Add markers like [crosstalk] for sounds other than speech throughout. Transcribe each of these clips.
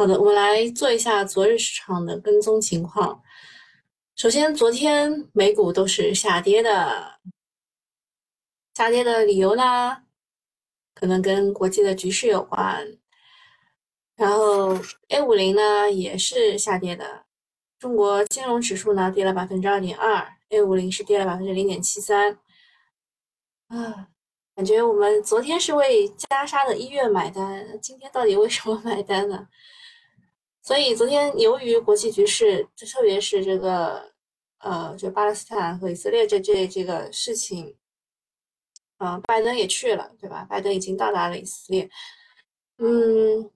好的，我们来做一下昨日市场的跟踪情况。首先，昨天美股都是下跌的，下跌的理由呢，可能跟国际的局势有关。然后 A 五零呢也是下跌的，中国金融指数呢跌了百分之二点二，A 五零是跌了百分之零点七三。啊，感觉我们昨天是为加沙的医院买单，今天到底为什么买单呢？所以昨天由于国际局势，特别是这个呃，就巴勒斯坦和以色列这这这个事情，啊，拜登也去了，对吧？拜登已经到达了以色列，嗯，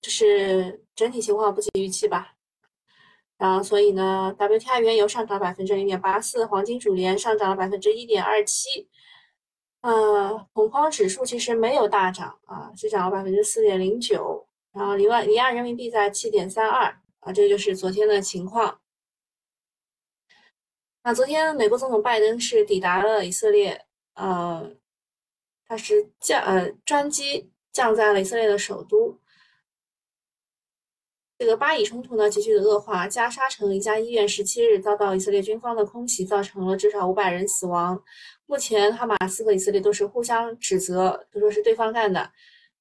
就是整体情况不及预期吧。然后所以呢，WTI 原油上涨百分之零点八四，黄金主联上涨了百分之一点二七，呃，恐慌指数其实没有大涨啊，只涨了百分之四点零九。然后离外离岸人民币在七点三二啊，这就是昨天的情况。那昨天美国总统拜登是抵达了以色列，呃，他是降呃专机降在了以色列的首都。这个巴以冲突呢急剧的恶化，加沙城一家医院十七日遭到以色列军方的空袭，造成了至少五百人死亡。目前哈马斯和以色列都是互相指责，都说是对方干的。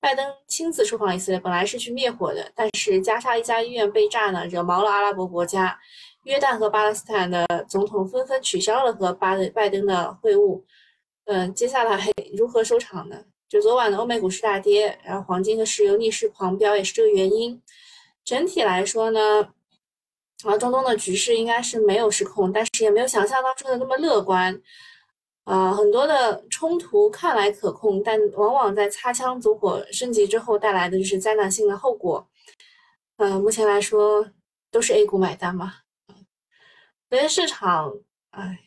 拜登亲自出访以色列，本来是去灭火的，但是加沙一家医院被炸呢，惹毛了阿拉伯国家，约旦和巴勒斯坦的总统纷纷取消了和巴拜登的会晤。嗯，接下来 [laughs] 如何收场呢？就昨晚的欧美股市大跌，然后黄金和石油逆势狂飙，也是这个原因。整体来说呢，啊，中东的局势应该是没有失控，但是也没有想象当中的那么乐观。啊，很多的冲突看来可控，但往往在擦枪走火升级之后带来的就是灾难性的后果。嗯，目前来说都是 A 股买单嘛。昨天市场，哎，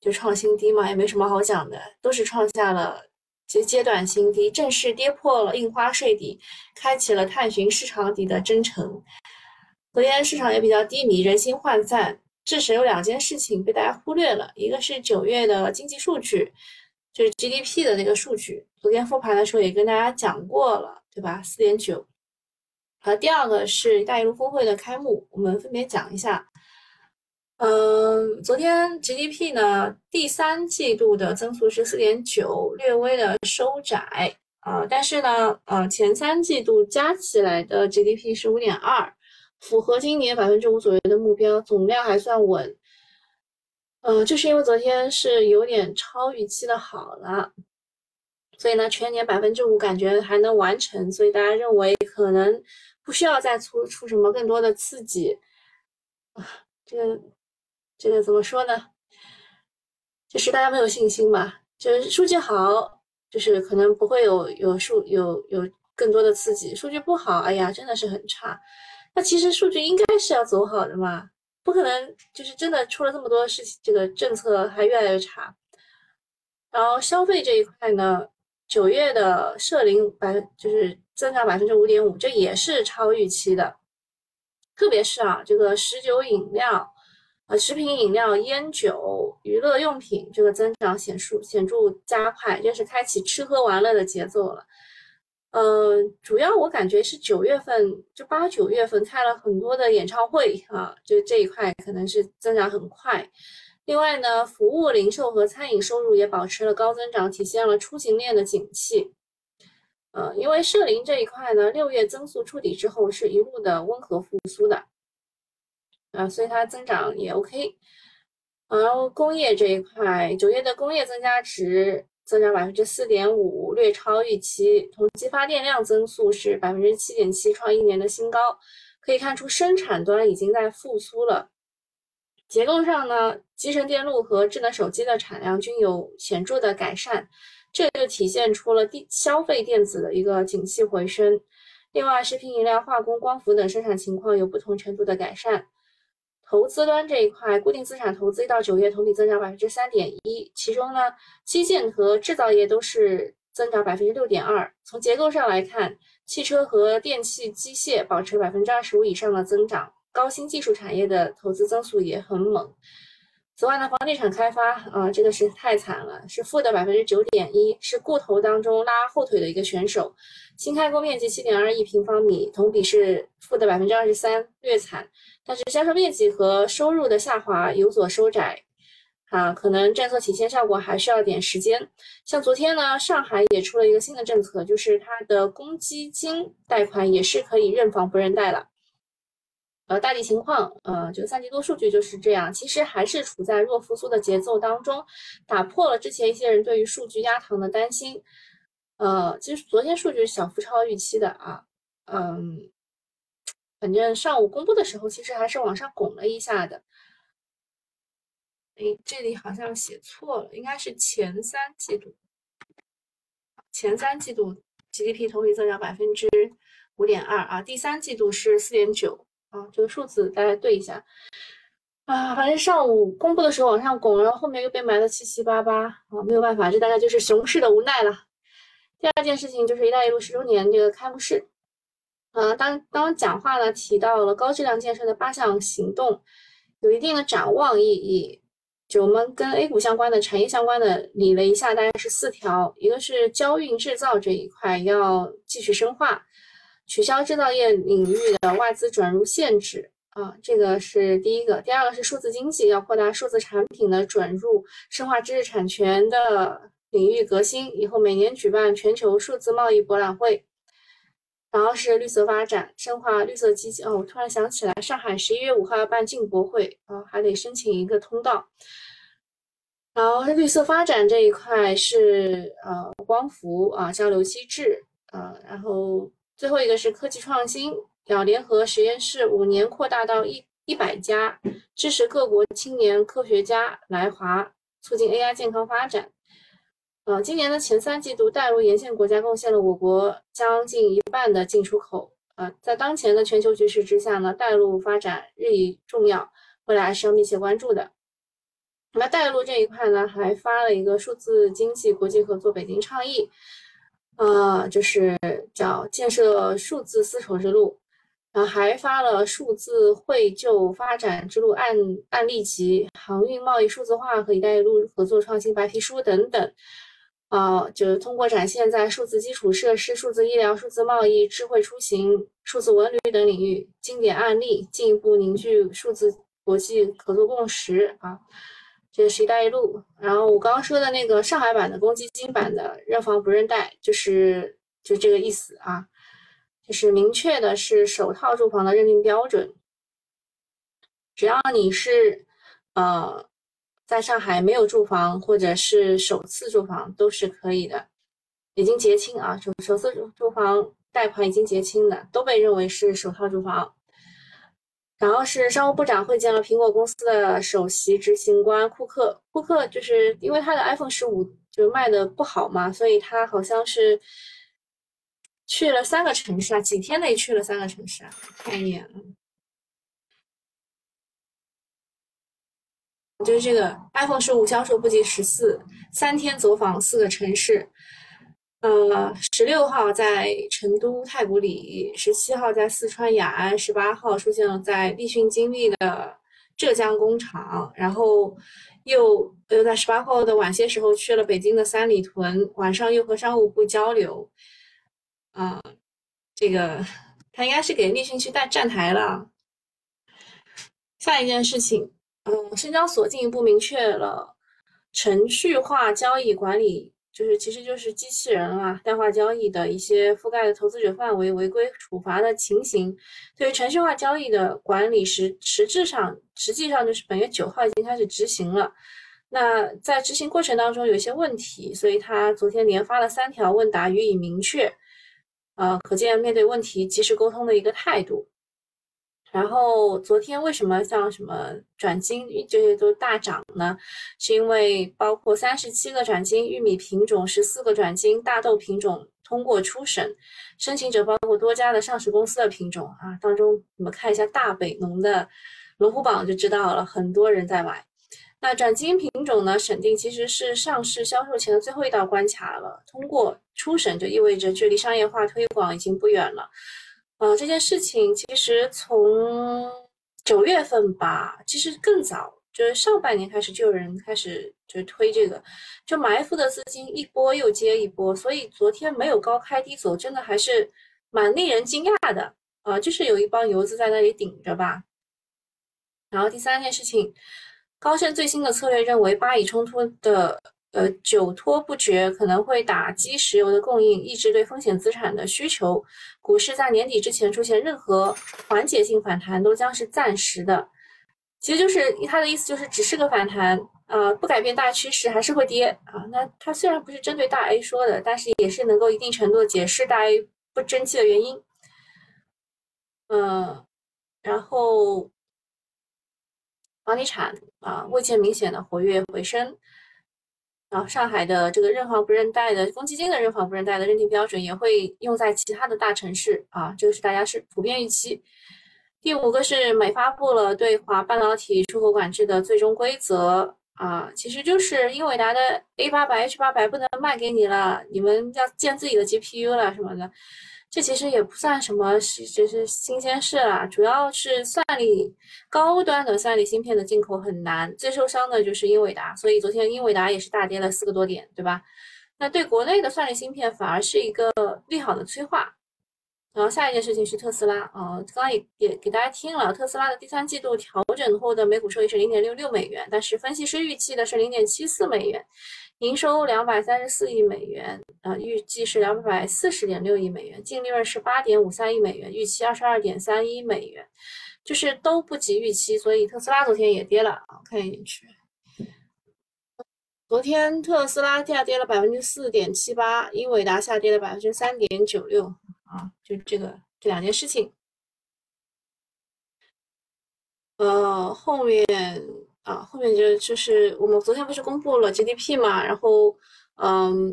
就创新低嘛，也没什么好讲的，都是创下了阶阶段新低，正式跌破了印花税底，开启了探寻市场底的征程。昨天市场也比较低迷，人心涣散。这时有两件事情被大家忽略了，一个是九月的经济数据，就是 GDP 的那个数据，昨天复盘的时候也跟大家讲过了，对吧？四点九。和第二个是“一带一路”峰会的开幕，我们分别讲一下。嗯，昨天 GDP 呢，第三季度的增速是四点九，略微的收窄啊，但是呢，呃，前三季度加起来的 GDP 是五点二。符合今年百分之五左右的目标，总量还算稳。呃，就是因为昨天是有点超预期的好了，所以呢，全年百分之五感觉还能完成，所以大家认为可能不需要再出出什么更多的刺激啊。这个这个怎么说呢？就是大家没有信心嘛，就是数据好，就是可能不会有有数有有更多的刺激；数据不好，哎呀，真的是很差。那其实数据应该是要走好的嘛，不可能就是真的出了这么多事情，这个政策还越来越差。然后消费这一块呢，九月的社零百就是增长百分之五点五，这也是超预期的。特别是啊，这个食酒饮料、呃食品饮料、烟酒、娱乐用品这个增长显著显著加快，这是开启吃喝玩乐的节奏了。嗯，主要我感觉是九月份，就八九月份开了很多的演唱会啊，就这一块可能是增长很快。另外呢，服务、零售和餐饮收入也保持了高增长，体现了出行链的景气。呃，因为社零这一块呢，六月增速触底之后是一路的温和复苏的，啊，所以它增长也 OK。然后工业这一块，九月的工业增加值。增长百分之四点五，略超预期。同期发电量增速是百分之七点七，创一年的新高。可以看出，生产端已经在复苏了。结构上呢，集成电路和智能手机的产量均有显著的改善，这就体现出了电消费电子的一个景气回升。另外，食品饮料、化工、光伏等生产情况有不同程度的改善。投资端这一块，固定资产投资一到九月同比增长百分之三点一，其中呢，基建和制造业都是增长百分之六点二。从结构上来看，汽车和电气机械保持百分之二十五以上的增长，高新技术产业的投资增速也很猛。此外呢，房地产开发啊，这个是太惨了，是负的百分之九点一，是固投当中拉后腿的一个选手。新开工面积七点二亿平方米，同比是负的百分之二十三，略惨。但是销售面积和收入的下滑有所收窄，啊，可能政策体现效果还需要点时间。像昨天呢，上海也出了一个新的政策，就是它的公积金贷款也是可以认房不认贷了。呃，大体情况，呃，就三季度数据就是这样，其实还是处在弱复苏的节奏当中，打破了之前一些人对于数据压堂的担心。呃，其实昨天数据小幅超预期的啊，嗯，反正上午公布的时候，其实还是往上拱了一下的。哎，这里好像写错了，应该是前三季度，前三季度 GDP 同比增长百分之五点二啊，第三季度是四点九。啊，这个数字大家对一下啊，反正上午公布的时候往上拱，然后后面又被埋的七七八八啊，没有办法，这大概就是熊市的无奈了。第二件事情就是“一带一路”十周年这个开幕式，啊，当当讲话呢提到了高质量建设的八项行动，有一定的展望意义。就我们跟 A 股相关的产业相关的理了一下，大概是四条，一个是交运制造这一块要继续深化。取消制造业领域的外资转入限制啊，这个是第一个。第二个是数字经济要扩大数字产品的转入，深化知识产权的领域革新。以后每年举办全球数字贸易博览会。然后是绿色发展，深化绿色基金。哦，我突然想起来，上海十一月五号要办进博会啊，还得申请一个通道。然后绿色发展这一块是呃光伏啊交流机制啊，然后。最后一个是科技创新，要联合实验室，五年扩大到一一百家，支持各国青年科学家来华，促进 AI 健康发展。呃，今年的前三季度，带入沿线国家贡献了我国将近一半的进出口。呃，在当前的全球局势之下呢，带入发展日益重要，未来是要密切关注的。那带入这一块呢，还发了一个数字经济国际合作北京倡议。呃，就是叫建设数字丝绸之路，然后还发了数字汇就发展之路案案例集、航运贸易数字化和一带一路合作创新白皮书等等。啊，就是通过展现在数字基础设施、数字医疗、数字贸易、智慧出行、数字文旅等领域经典案例，进一步凝聚数字国际合作共识啊。这是一带一路，然后我刚刚说的那个上海版的公积金版的认房不认贷，就是就这个意思啊，就是明确的是首套住房的认定标准，只要你是呃在上海没有住房或者是首次住房都是可以的，已经结清啊，首首次住房贷款已经结清的都被认为是首套住房。然后是商务部长会见了苹果公司的首席执行官库克。库克就是因为他的 iPhone 十五就卖的不好嘛，所以他好像是去了三个城市啊，几天内去了三个城市啊，看一眼，就是这个 iPhone 十五销售不及十四，三天走访四个城市。呃，十六号在成都太古里，十七号在四川雅安，十八号出现了在立讯精密的浙江工厂，然后又又在十八号的晚些时候去了北京的三里屯，晚上又和商务部交流。啊，这个他应该是给立讯去带站台了。下一件事情，嗯，深交所进一步明确了程序化交易管理。就是，其实就是机器人啊，代化交易的一些覆盖的投资者范围、违规处罚的情形。对于程序化交易的管理，实实质上，实际上就是本月九号已经开始执行了。那在执行过程当中有一些问题，所以他昨天连发了三条问答予以明确。呃，可见面对问题及时沟通的一个态度。然后昨天为什么像什么转基因这些都大涨呢？是因为包括三十七个转基因玉米品种、十四个转基因大豆品种通过初审，申请者包括多家的上市公司的品种啊。当中我们看一下大北农的龙虎榜就知道了，很多人在买。那转基因品种呢，审定其实是上市销售前的最后一道关卡了，通过初审就意味着距离商业化推广已经不远了。呃，这件事情其实从九月份吧，其实更早就是上半年开始就有人开始就推这个，就埋伏的资金一波又接一波，所以昨天没有高开低走，真的还是蛮令人惊讶的啊！就是有一帮游资在那里顶着吧。然后第三件事情，高盛最新的策略认为，巴以冲突的呃久拖不决可能会打击石油的供应，抑制对风险资产的需求。股市在年底之前出现任何缓解性反弹，都将是暂时的。其实就是他的意思，就是只是个反弹，呃，不改变大趋势，还是会跌啊。那他虽然不是针对大 A 说的，但是也是能够一定程度的解释大 A 不争气的原因。嗯，然后。房地产啊，未见明显的活跃回升。然后上海的这个认房不认贷的公积金的认房不认贷的认定标准也会用在其他的大城市啊，这个是大家是普遍预期。第五个是美发布了对华半导体出口管制的最终规则啊，其实就是英伟达的 A 八百、H 八百不能卖给你了，你们要建自己的 GPU 了什么的。这其实也不算什么，是就是新鲜事啦。主要是算力高端的算力芯片的进口很难，最受伤的就是英伟达，所以昨天英伟达也是大跌了四个多点，对吧？那对国内的算力芯片反而是一个利好的催化。然后下一件事情是特斯拉，啊，刚刚也也给大家听了，特斯拉的第三季度调整后的每股收益是零点六六美元，但是分析师预期的是零点七四美元。营收两百三十四亿美元，呃，预计是两百四十点六亿美元，净利润是八点五三亿美元，预期二十二点三一美元，就是都不及预期，所以特斯拉昨天也跌了啊，看一眼去，昨天特斯拉下跌了百分之四点七八，英伟达下跌了百分之三点九六啊，就这个这两件事情，呃，后面。啊，后面就就是我们昨天不是公布了 GDP 嘛，然后，嗯，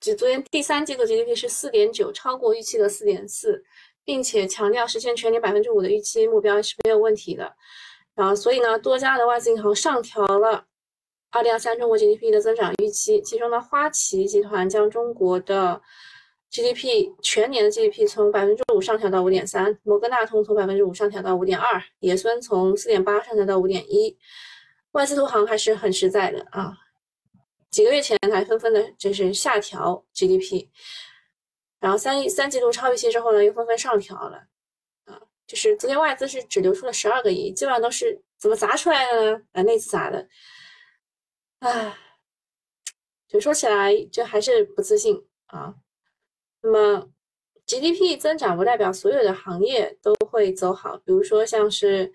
就昨天第三季度 GDP 是四点九，超过预期的四点四，并且强调实现全年百分之五的预期目标是没有问题的。然后，所以呢，多家的外资银行上调了二零二三中国 GDP 的增长预期，其中呢，花旗集团将中国的 GDP 全年的 GDP 从百分之五上调到五点三，摩根大通从百分之五上调到五点二，野村从四点八上调到五点一。外资投行还是很实在的啊，几个月前还纷纷的就是下调 GDP，然后三三季度超预期之后呢，又纷纷上调了啊，就是昨天外资是只流出了十二个亿，基本上都是怎么砸出来的呢？啊，内资砸的，唉，就说起来就还是不自信啊。那么 GDP 增长不代表所有的行业都会走好，比如说像是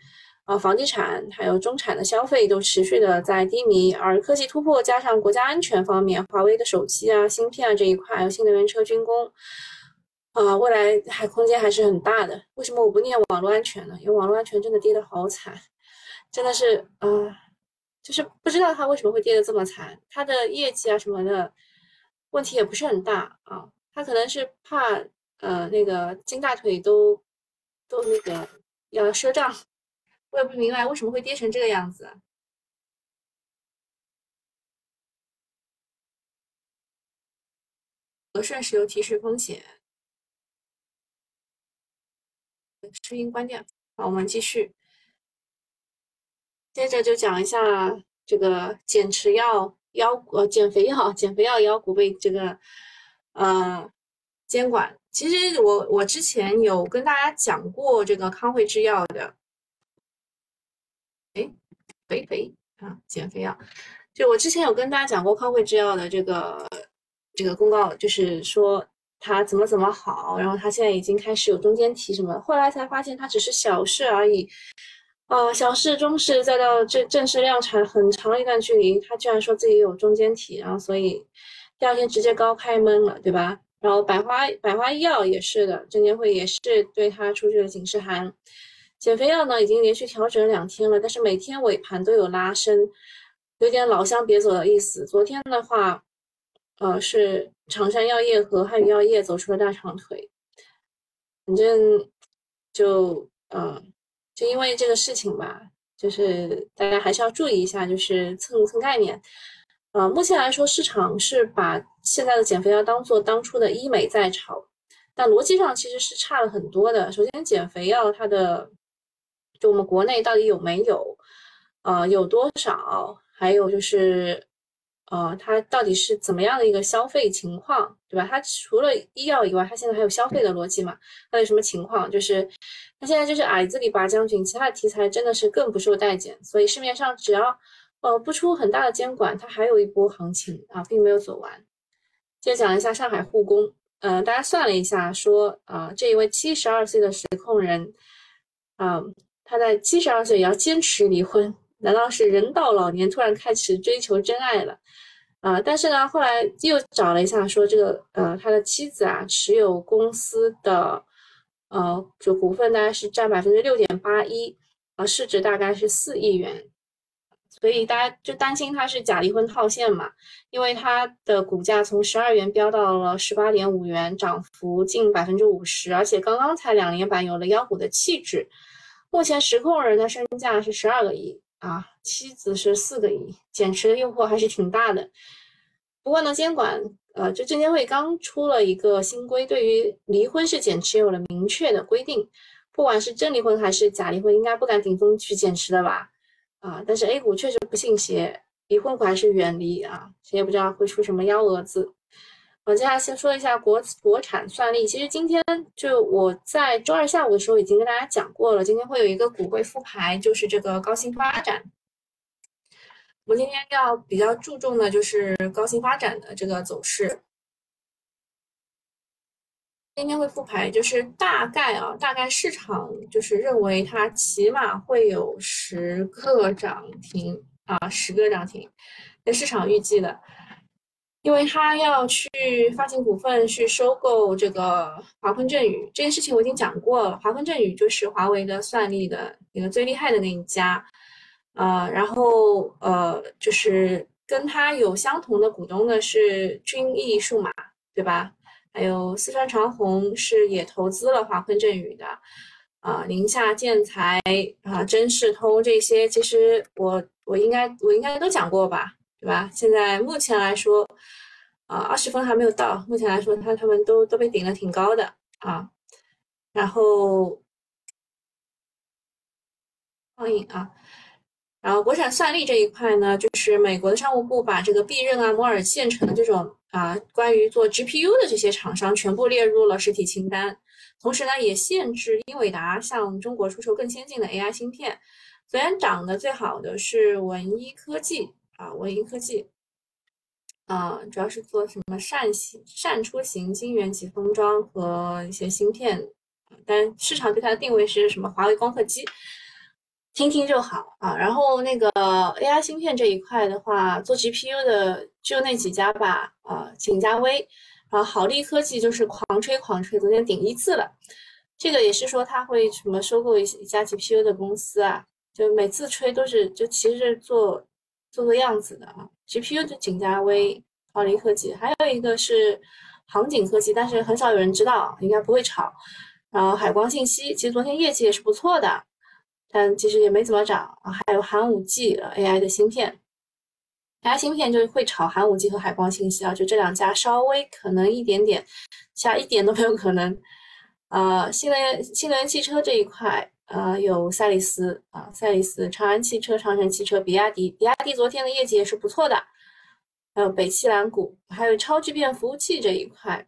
呃房地产，还有中产的消费都持续的在低迷，而科技突破加上国家安全方面，华为的手机啊、芯片啊这一块，还有新能源车、军工，啊，未来还空间还是很大的。为什么我不念网络安全呢？因为网络安全真的跌得好惨，真的是啊，就是不知道它为什么会跌得这么惨，它的业绩啊什么的问题也不是很大啊。他可能是怕，呃，那个金大腿都都那个要赊账，我也不明白为什么会跌成这个样子。和顺石油提示风险，声音关掉。好，我们继续，接着就讲一下这个减持药腰呃减肥药减肥药腰股被这个。呃，监管其实我我之前有跟大家讲过这个康惠制药的，哎，肥肥啊，减肥药，就我之前有跟大家讲过康惠制药的这个这个公告，就是说它怎么怎么好，然后它现在已经开始有中间体什么，后来才发现它只是小事而已，啊，小事中事再到正正式量产很长一段距离，它居然说自己有中间体，然后所以。第二天直接高开闷了，对吧？然后百花百花医药也是的，证监会也是对它出具了警示函。减肥药呢，已经连续调整两天了，但是每天尾盘都有拉升，有点老乡别走的意思。昨天的话，呃，是长山药业和汉语药业走出了大长腿。反正就呃，就因为这个事情吧，就是大家还是要注意一下，就是蹭蹭概念。呃，目前来说，市场是把现在的减肥药当做当初的医美在炒，但逻辑上其实是差了很多的。首先，减肥药它的就我们国内到底有没有？呃有多少，还有就是。呃，它到底是怎么样的一个消费情况，对吧？它除了医药以外，它现在还有消费的逻辑嘛？它有什么情况？就是它现在就是矮子里拔将军，其他的题材真的是更不受待见。所以市面上只要呃不出很大的监管，它还有一波行情啊，并没有走完。接着讲一下上海护工，嗯，大家算了一下，说啊，这一位七十二岁的实控人，啊，他在七十二岁也要坚持离婚。难道是人到老年突然开始追求真爱了啊？但是呢，后来又找了一下，说这个呃，他的妻子啊持有公司的呃就股份大概是占百分之六点八一啊，市值大概是四亿元，所以大家就担心他是假离婚套现嘛，因为它的股价从十二元飙到了十八点五元，涨幅近百分之五十，而且刚刚才两连板，有了妖股的气质。目前实控人的身价是十二个亿。啊，妻子是四个亿，减持的诱惑还是挺大的。不过呢，监管呃，就证监会刚出了一个新规，对于离婚是减持有了明确的规定。不管是真离婚还是假离婚，应该不敢顶风去减持的吧？啊，但是 A 股确实不信邪，离婚股还是远离啊，谁也不知道会出什么幺蛾子。我接下来先说一下国国产算力。其实今天就我在周二下午的时候已经跟大家讲过了，今天会有一个股会复牌，就是这个高新发展。我今天要比较注重的就是高新发展的这个走势。今天会复牌，就是大概啊，大概市场就是认为它起码会有十个涨停啊，十个涨停，在市场预计的。因为他要去发行股份去收购这个华坤正宇这件事情我已经讲过了，华坤正宇就是华为的算力的那个最厉害的那一家，呃，然后呃就是跟他有相同的股东的是君毅数码，对吧？还有四川长虹是也投资了华坤正宇的，啊，宁夏建材啊，真视通这些其实我我应该我应该都讲过吧。对吧？现在目前来说，啊，二十分还没有到。目前来说，他他们都都被顶的挺高的啊。然后，放映啊。然后，国产算力这一块呢，就是美国的商务部把这个必任啊、摩尔线程的这种啊，关于做 GPU 的这些厂商全部列入了实体清单。同时呢，也限制英伟达向中国出售更先进的 AI 芯片。昨天涨得最好的是文一科技。啊，文一科技，啊，主要是做什么扇形、扇出型晶圆级封装和一些芯片，但市场对它的定位是什么？华为光刻机，听听就好啊。然后那个 AI 芯片这一块的话，做 GPU 的就那几家吧，啊，景嘉微，然后好利科技就是狂吹狂吹，昨天顶一次了，这个也是说他会什么收购一一家 GPU 的公司啊，就每次吹都是就其实是做。做做样子的啊，GPU 就景嘉微、奥利科技，还有一个是航景科技，但是很少有人知道，应该不会炒。然后海光信息，其实昨天业绩也是不错的，但其实也没怎么涨。还有寒武纪 AI 的芯片，AI 芯片就是会炒寒武纪和海光信息啊，就这两家稍微可能一点点，其他一点都没有可能。呃，新能源新能源汽车这一块。呃，有赛力斯啊，赛力斯、长安汽车、长城汽车、比亚迪，比亚迪昨天的业绩也是不错的。还有北汽蓝谷，还有超聚变服务器这一块，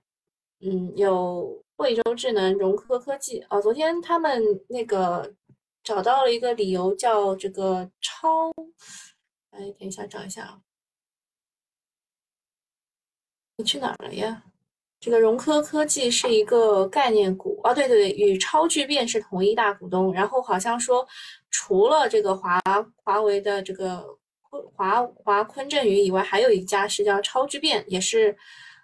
嗯，有惠州智能、融科科技啊。昨天他们那个找到了一个理由，叫这个超，哎，等一下找一下啊，你去哪儿了呀？这个融科科技是一个概念股啊，对对对，与超聚变是同一大股东。然后好像说，除了这个华华为的这个华华坤正宇以外，还有一家是叫超聚变，也是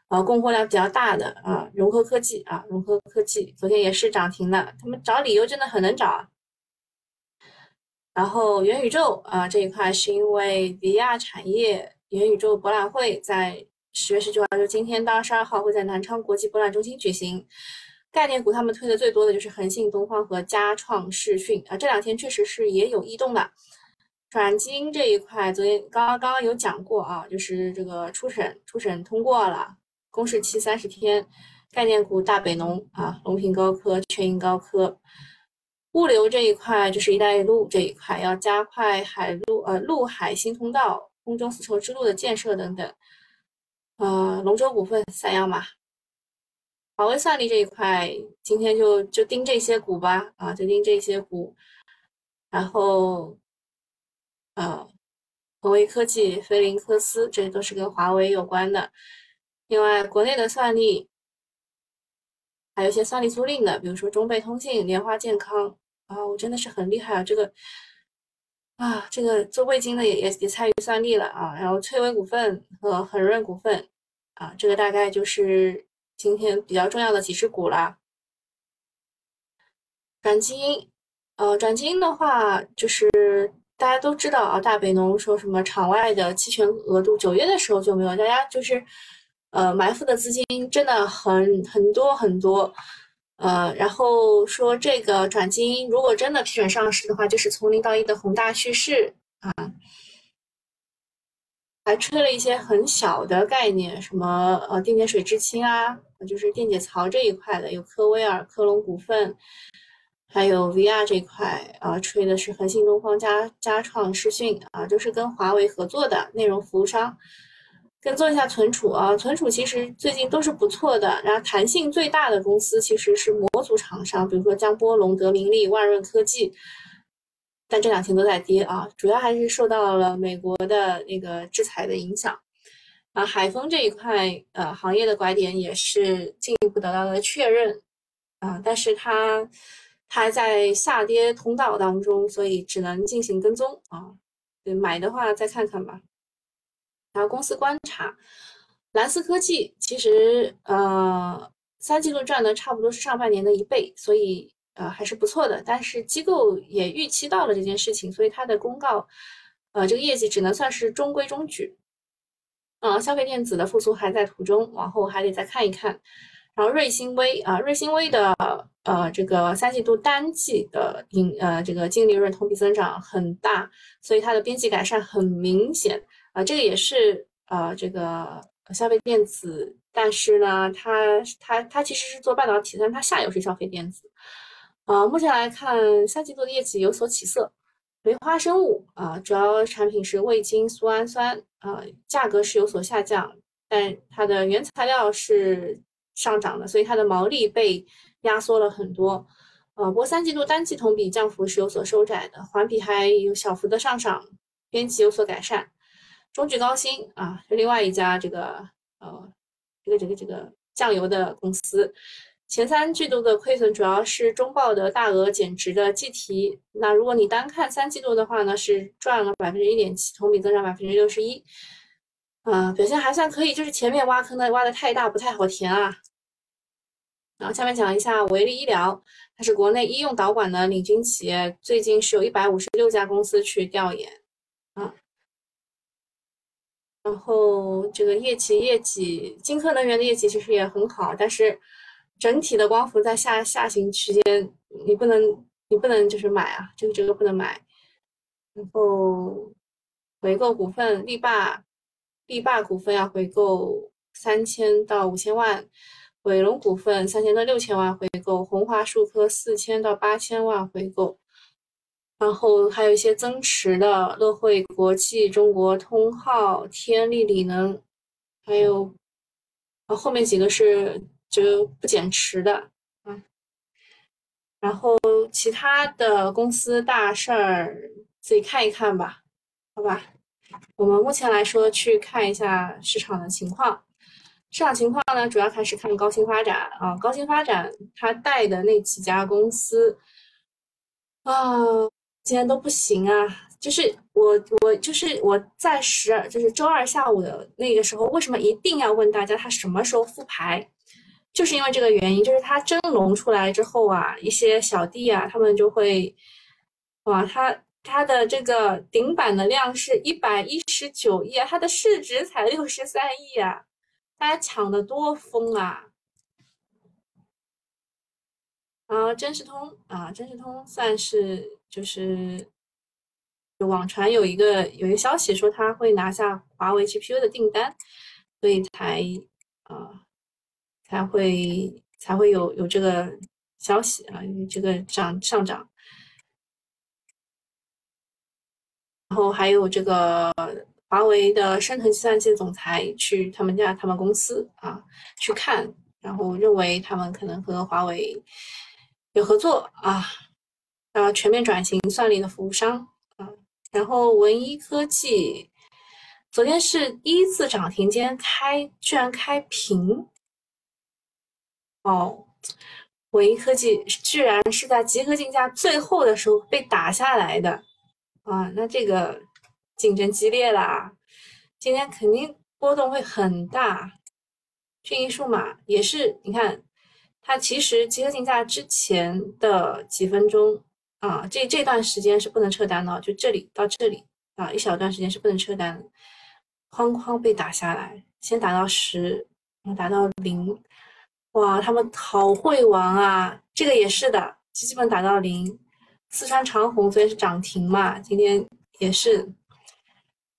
呃供货量比较大的啊。融科科技啊，融科科技昨天也是涨停的，他们找理由真的很能找啊。然后元宇宙啊这一块是因为 VR 产业元宇宙博览会在。十月十九号，就今天到二十二号，会在南昌国际博览中心举行。概念股他们推的最多的就是恒信、东方和佳创视讯啊，这两天确实是也有异动的。转基因这一块，昨天刚刚刚刚有讲过啊，就是这个初审初审通过了，公示期三十天。概念股大北农啊，隆平高科、全银高科。物流这一块就是“一带一路”这一块，要加快海陆呃陆海新通道、空中丝绸之路的建设等等。呃，龙舟股份三样嘛。华为算力这一块，今天就就盯这些股吧，啊，就盯这些股。然后，呃，恒威科技、飞凌科斯，这都是跟华为有关的。另外，国内的算力，还有一些算力租赁的，比如说中贝通信、莲花健康啊，我真的是很厉害啊！这个啊，这个做味精的也也也参与算力了啊。然后，翠微股份和恒润股份啊，这个大概就是今天比较重要的几只股啦。转基因，呃，转基因的话，就是大家都知道啊，大北农说什么场外的期权额度九月的时候就没有，大家就是。呃，埋伏的资金真的很很多很多，呃，然后说这个转基因如果真的批准上市的话，就是从零到一的宏大叙事啊，还吹了一些很小的概念，什么呃电解水制氢啊，就是电解槽这一块的，有科威尔、科隆股份，还有 VR 这块啊，吹的是恒信东方、加加创视讯啊，就是跟华为合作的内容服务商。跟踪一下存储啊，存储其实最近都是不错的。然后弹性最大的公司其实是模组厂商，比如说江波龙、德明利、万润科技，但这两天都在跌啊，主要还是受到了美国的那个制裁的影响。啊，海丰这一块呃行业的拐点也是进一步得到了确认啊，但是它它还在下跌通道当中，所以只能进行跟踪啊。对，买的话再看看吧。然后公司观察，蓝思科技其实呃三季度赚的差不多是上半年的一倍，所以呃还是不错的。但是机构也预期到了这件事情，所以它的公告呃这个业绩只能算是中规中矩。嗯，消费电子的复苏还在途中，往后还得再看一看。然后瑞星微啊，瑞星微的呃这个三季度单季的盈呃这个净利润同比增长很大，所以它的边际改善很明显。啊，这个也是呃，这个消费电子，但是呢，它它它其实是做半导体，但它下游是消费电子。啊，目前来看，三季度的业绩有所起色。梅花生物啊，主要产品是味精、苏氨酸啊，价格是有所下降，但它的原材料是上涨的，所以它的毛利被压缩了很多。呃，不过三季度单季同比降幅是有所收窄的，环比还有小幅的上涨，边际有所改善。中炬高新啊，是另外一家这个呃，这个这个这个酱油的公司，前三季度的亏损主要是中报的大额减值的计提。那如果你单看三季度的话呢，是赚了百分之一点七，同比增长百分之六十一，啊，表现还算可以。就是前面挖坑的挖的太大，不太好填啊。然后下面讲一下维利医疗，它是国内医用导管的领军企业，最近是有一百五十六家公司去调研。然后这个业绩业绩，金科能源的业绩其实也很好，但是整体的光伏在下下行区间，你不能你不能就是买啊，这个这个不能买。然后回购股份，力霸力霸股份要回购三千到五千万，伟龙股份三千到六千万回购，红华数科四千到八千万回购。然后还有一些增持的乐惠国际、中国通号、天利锂能，还有啊后面几个是就不减持的啊。然后其他的公司大事儿自己看一看吧，好吧。我们目前来说去看一下市场的情况，市场情况呢主要还是看高新发展啊，高新发展它带的那几家公司啊。今天都不行啊！就是我，我就是我在十二，就是周二下午的那个时候，为什么一定要问大家他什么时候复牌？就是因为这个原因，就是他蒸笼出来之后啊，一些小弟啊，他们就会，哇，他他的这个顶板的量是一百一十九亿，它的市值才六十三亿啊，大家抢的多疯啊！啊真实通啊真实通算是就是网传有一个有一个消息说他会拿下华为 gpu 的订单所以才啊才会才会有有这个消息啊这个涨上涨。然后还有这个华为的生成计算机总裁去他们家他们公司啊去看然后认为他们可能和华为有合作啊，啊全面转型算力的服务商啊，然后文一科技昨天是一次涨停，今天开居然开平，哦。文一科技居然是在集合竞价最后的时候被打下来的啊！那这个竞争激烈啦，今天肯定波动会很大。迅益数码也是，你看它其实集合竞价之前的几分钟啊，这这段时间是不能撤单的，就这里到这里啊，一小段时间是不能撤单，哐哐被打下来，先打到十，然后打到零。哇，他们好会玩啊！这个也是的，基本打到零。四川长虹昨天是涨停嘛，今天也是。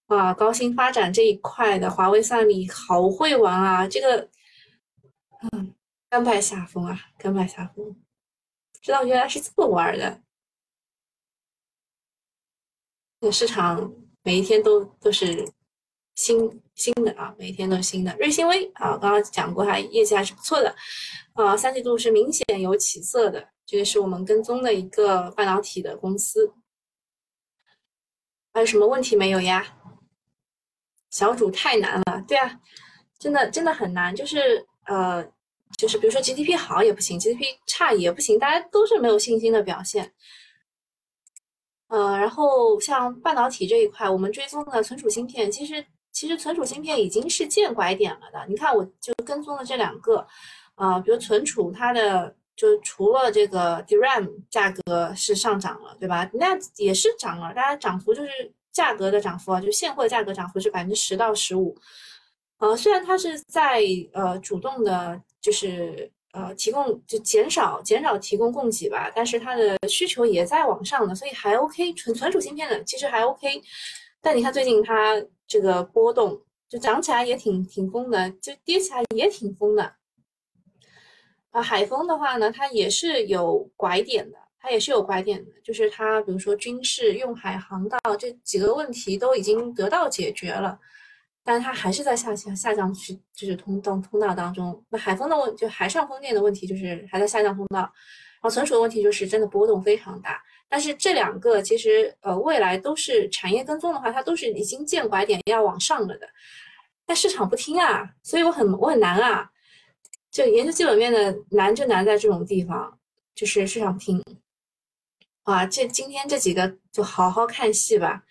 哇，高新发展这一块的华为算力好会玩啊！这个，嗯，甘拜下风啊，甘拜下风。知道原来是这么玩的。这市场每一天都都是新。新的啊，每一天都是新的。瑞芯微啊，刚刚讲过，它业绩还是不错的，啊，三季度是明显有起色的。这个是我们跟踪的一个半导体的公司。还有什么问题没有呀？小主太难了，对啊，真的真的很难。就是呃，就是比如说 GDP 好也不行，GDP 差也不行，大家都是没有信心的表现。呃，然后像半导体这一块，我们追踪的存储芯片，其实。其实存储芯片已经是见拐点了的，你看我就跟踪的这两个，啊，比如存储它的就除了这个 DRAM 价格是上涨了，对吧？那也是涨了，大家涨幅就是价格的涨幅啊，就现货价格涨幅是百分之十到十五，呃，虽然它是在呃主动的，就是呃提供就减少减少提供供给吧，但是它的需求也在往上的，所以还 OK，存存储芯片的其实还 OK，但你看最近它。这个波动就涨起来也挺挺疯的，就跌起来也挺疯的。啊，海风的话呢，它也是有拐点的，它也是有拐点的，就是它比如说军事、用海、航道这几个问题都已经得到解决了，但是它还是在下降下降区，就是通道通道当中。那海风的问就海上风电的问题就是还在下降通道，然后存储的问题就是真的波动非常大。但是这两个其实呃未来都是产业跟踪的话，它都是已经见拐点要往上了的，但市场不听啊，所以我很我很难啊，就研究基本面的难就难在这种地方，就是市场不听，啊，这今天这几个就好好看戏吧，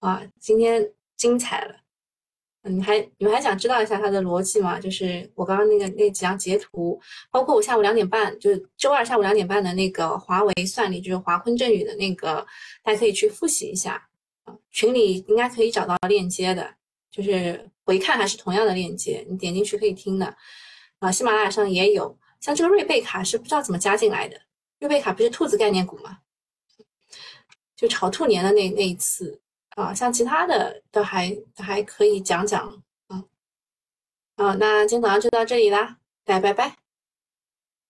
啊，今天精彩了。你还你们还想知道一下它的逻辑吗？就是我刚刚那个那几张截图，包括我下午两点半，就是周二下午两点半的那个华为算力，就是华坤振宇的那个，大家可以去复习一下啊。群里应该可以找到链接的，就是回看还是同样的链接，你点进去可以听的啊。喜马拉雅上也有，像这个瑞贝卡是不知道怎么加进来的，瑞贝卡不是兔子概念股吗？就炒兔年的那那一次。啊，像其他的都还还可以讲讲，啊，啊，那今天早上就到这里啦，大家拜拜。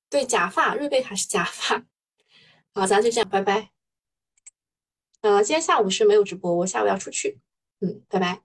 对，假发，瑞贝卡是假发。[laughs] 好，咱就这样，拜拜。呃，今天下午是没有直播，我下午要出去，嗯，拜拜。